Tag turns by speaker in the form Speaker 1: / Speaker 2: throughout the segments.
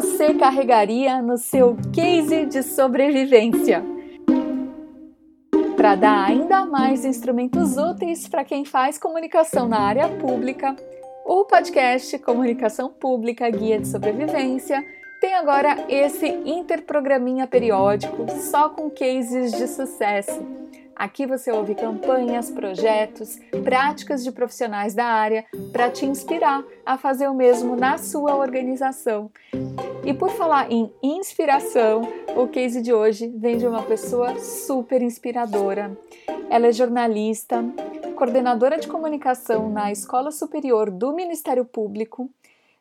Speaker 1: você carregaria no seu case de sobrevivência? Para dar ainda mais instrumentos úteis para quem faz comunicação na área pública, o podcast Comunicação Pública Guia de Sobrevivência tem agora esse interprograminha periódico só com cases de sucesso Aqui você ouve campanhas, projetos, práticas de profissionais da área para te inspirar a fazer o mesmo na sua organização. E por falar em inspiração, o case de hoje vem de uma pessoa super inspiradora. Ela é jornalista, coordenadora de comunicação na Escola Superior do Ministério Público,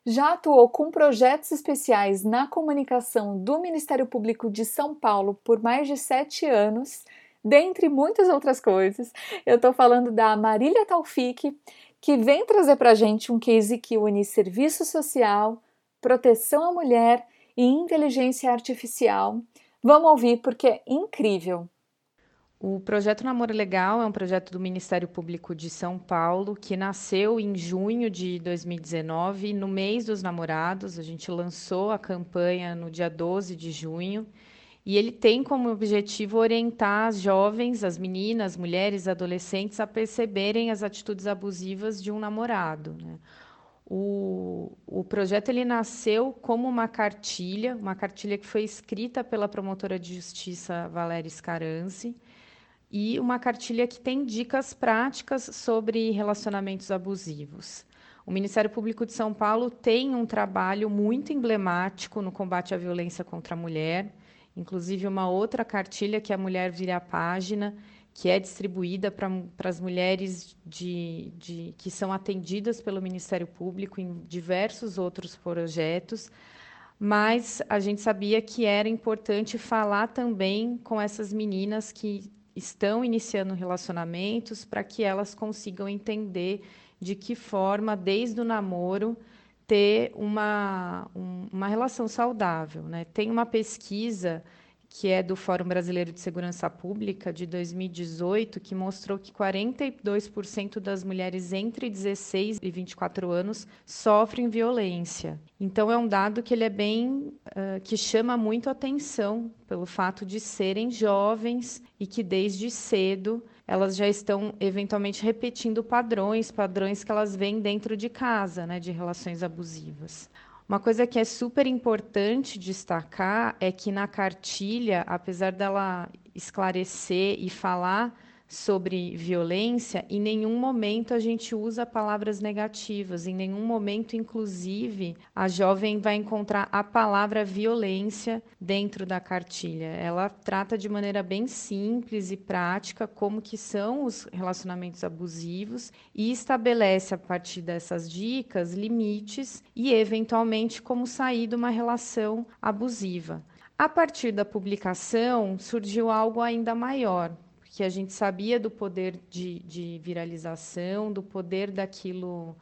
Speaker 1: já atuou com projetos especiais na comunicação do Ministério Público de São Paulo por mais de sete anos dentre muitas outras coisas. Eu estou falando da Marília Taufik, que vem trazer para a gente um case que une serviço social, proteção à mulher e inteligência artificial. Vamos ouvir porque é incrível.
Speaker 2: O projeto Namoro Legal é um projeto do Ministério Público de São Paulo que nasceu em junho de 2019, no mês dos namorados. A gente lançou a campanha no dia 12 de junho e ele tem como objetivo orientar as jovens, as meninas, mulheres, adolescentes a perceberem as atitudes abusivas de um namorado. Né? O, o projeto ele nasceu como uma cartilha, uma cartilha que foi escrita pela promotora de justiça Valéria Scarance, e uma cartilha que tem dicas práticas sobre relacionamentos abusivos. O Ministério Público de São Paulo tem um trabalho muito emblemático no combate à violência contra a mulher inclusive uma outra cartilha que a mulher vira a página, que é distribuída para as mulheres de, de, que são atendidas pelo Ministério Público em diversos outros projetos. Mas a gente sabia que era importante falar também com essas meninas que estão iniciando relacionamentos para que elas consigam entender de que forma, desde o namoro, ter uma, um, uma relação saudável. Né? Tem uma pesquisa que é do Fórum Brasileiro de Segurança Pública de 2018, que mostrou que 42% das mulheres entre 16 e 24 anos sofrem violência. Então é um dado que ele é bem uh, que chama muito atenção pelo fato de serem jovens e que desde cedo elas já estão eventualmente repetindo padrões, padrões que elas veem dentro de casa, né, de relações abusivas. Uma coisa que é super importante destacar é que na cartilha, apesar dela esclarecer e falar sobre violência, em nenhum momento a gente usa palavras negativas, em nenhum momento, inclusive, a jovem vai encontrar a palavra violência dentro da cartilha. Ela trata de maneira bem simples e prática como que são os relacionamentos abusivos e estabelece a partir dessas dicas limites e eventualmente como sair de uma relação abusiva. A partir da publicação surgiu algo ainda maior, que a gente sabia do poder de, de viralização, do poder daquilo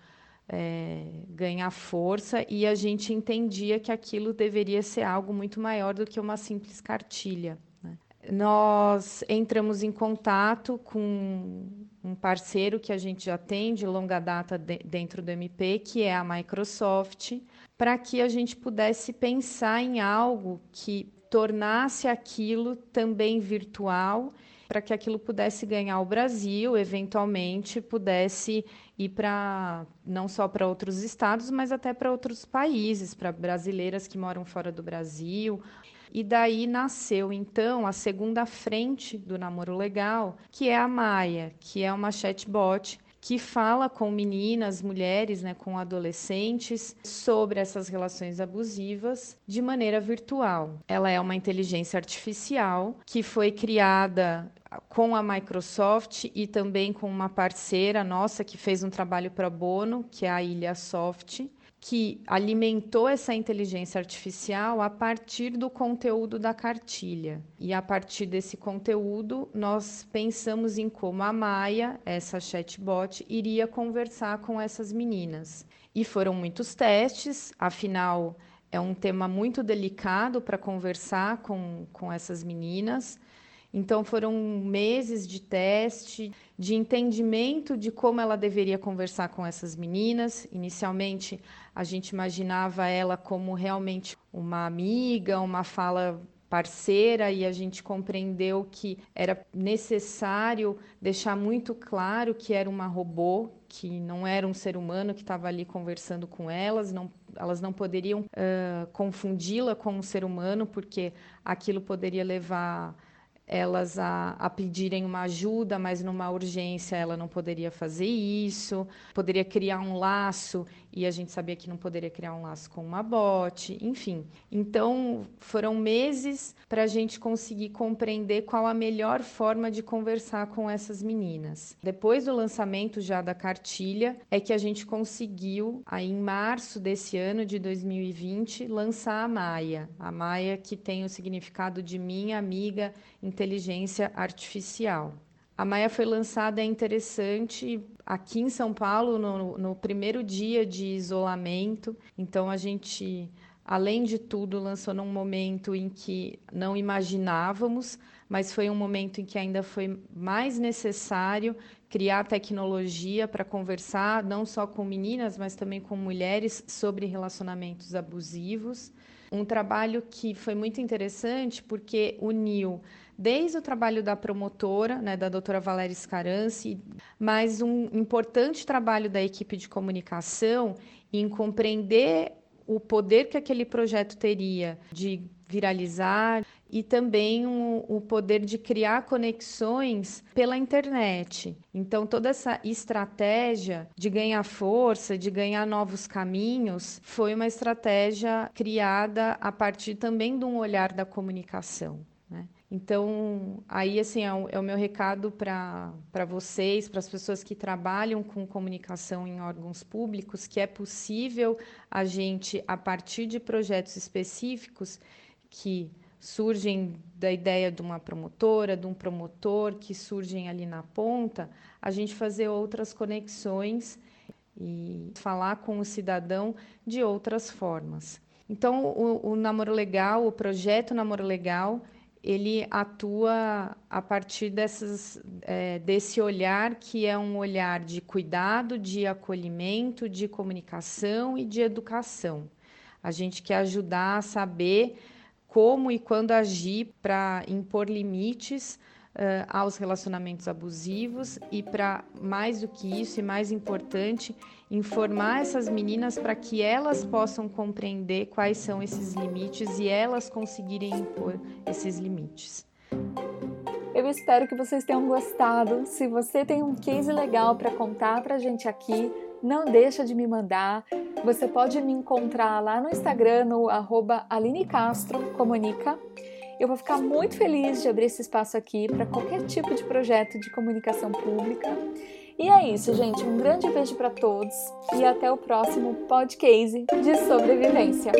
Speaker 2: é, ganhar força, e a gente entendia que aquilo deveria ser algo muito maior do que uma simples cartilha. Né? Nós entramos em contato com um parceiro que a gente já tem de longa data de, dentro do MP, que é a Microsoft, para que a gente pudesse pensar em algo que tornasse aquilo também virtual para que aquilo pudesse ganhar o Brasil, eventualmente pudesse ir para não só para outros estados, mas até para outros países, para brasileiras que moram fora do Brasil. E daí nasceu então a segunda frente do namoro legal, que é a Maia, que é uma chatbot que fala com meninas, mulheres, né, com adolescentes sobre essas relações abusivas de maneira virtual. Ela é uma inteligência artificial que foi criada com a Microsoft e também com uma parceira nossa que fez um trabalho para bono, que é a Ilha Soft que alimentou essa inteligência artificial a partir do conteúdo da cartilha. E a partir desse conteúdo, nós pensamos em como a Maia, essa chatbot, iria conversar com essas meninas. E foram muitos testes, afinal, é um tema muito delicado para conversar com, com essas meninas. Então foram meses de teste, de entendimento de como ela deveria conversar com essas meninas. Inicialmente, a gente imaginava ela como realmente uma amiga, uma fala parceira e a gente compreendeu que era necessário deixar muito claro que era uma robô, que não era um ser humano que estava ali conversando com elas, não, elas não poderiam uh, confundi-la com um ser humano, porque aquilo poderia levar elas a, a, pedirem uma ajuda, mas numa urgência ela não poderia fazer isso, poderia criar um laço e a gente sabia que não poderia criar um laço com uma bote, enfim. Então foram meses para a gente conseguir compreender qual a melhor forma de conversar com essas meninas. Depois do lançamento já da cartilha, é que a gente conseguiu, aí em março desse ano de 2020, lançar a Maia. A Maia que tem o significado de minha amiga inteligência artificial. A Maia foi lançada, é interessante, aqui em São Paulo, no, no primeiro dia de isolamento. Então, a gente, além de tudo, lançou num momento em que não imaginávamos, mas foi um momento em que ainda foi mais necessário criar tecnologia para conversar, não só com meninas, mas também com mulheres, sobre relacionamentos abusivos. Um trabalho que foi muito interessante porque uniu desde o trabalho da promotora, né, da doutora Valéria Scaranci, mas um importante trabalho da equipe de comunicação em compreender o poder que aquele projeto teria de viralizar e também o, o, poder de criar conexões pela internet. Então, toda essa estratégia de ganhar força, de ganhar novos caminhos, foi uma estratégia criada a partir também de um olhar da comunicação. Então, aí, assim, é o, é o meu recado para vocês, para as pessoas que trabalham com comunicação em órgãos públicos, que é possível a gente, a partir de projetos específicos que surgem da ideia de uma promotora, de um promotor, que surgem ali na ponta, a gente fazer outras conexões e falar com o cidadão de outras formas. Então, o, o Namoro Legal, o projeto Namoro Legal, ele atua a partir dessas, é, desse olhar que é um olhar de cuidado, de acolhimento, de comunicação e de educação. A gente quer ajudar a saber como e quando agir para impor limites uh, aos relacionamentos abusivos e para mais do que isso e mais importante informar essas meninas para que elas possam compreender quais são esses limites e elas conseguirem impor esses limites.
Speaker 1: Eu espero que vocês tenham gostado. Se você tem um case legal para contar para a gente aqui, não deixa de me mandar. Você pode me encontrar lá no Instagram, no arroba Comunica. Eu vou ficar muito feliz de abrir esse espaço aqui para qualquer tipo de projeto de comunicação pública. E é isso, gente. Um grande beijo para todos e até o próximo podcast de sobrevivência.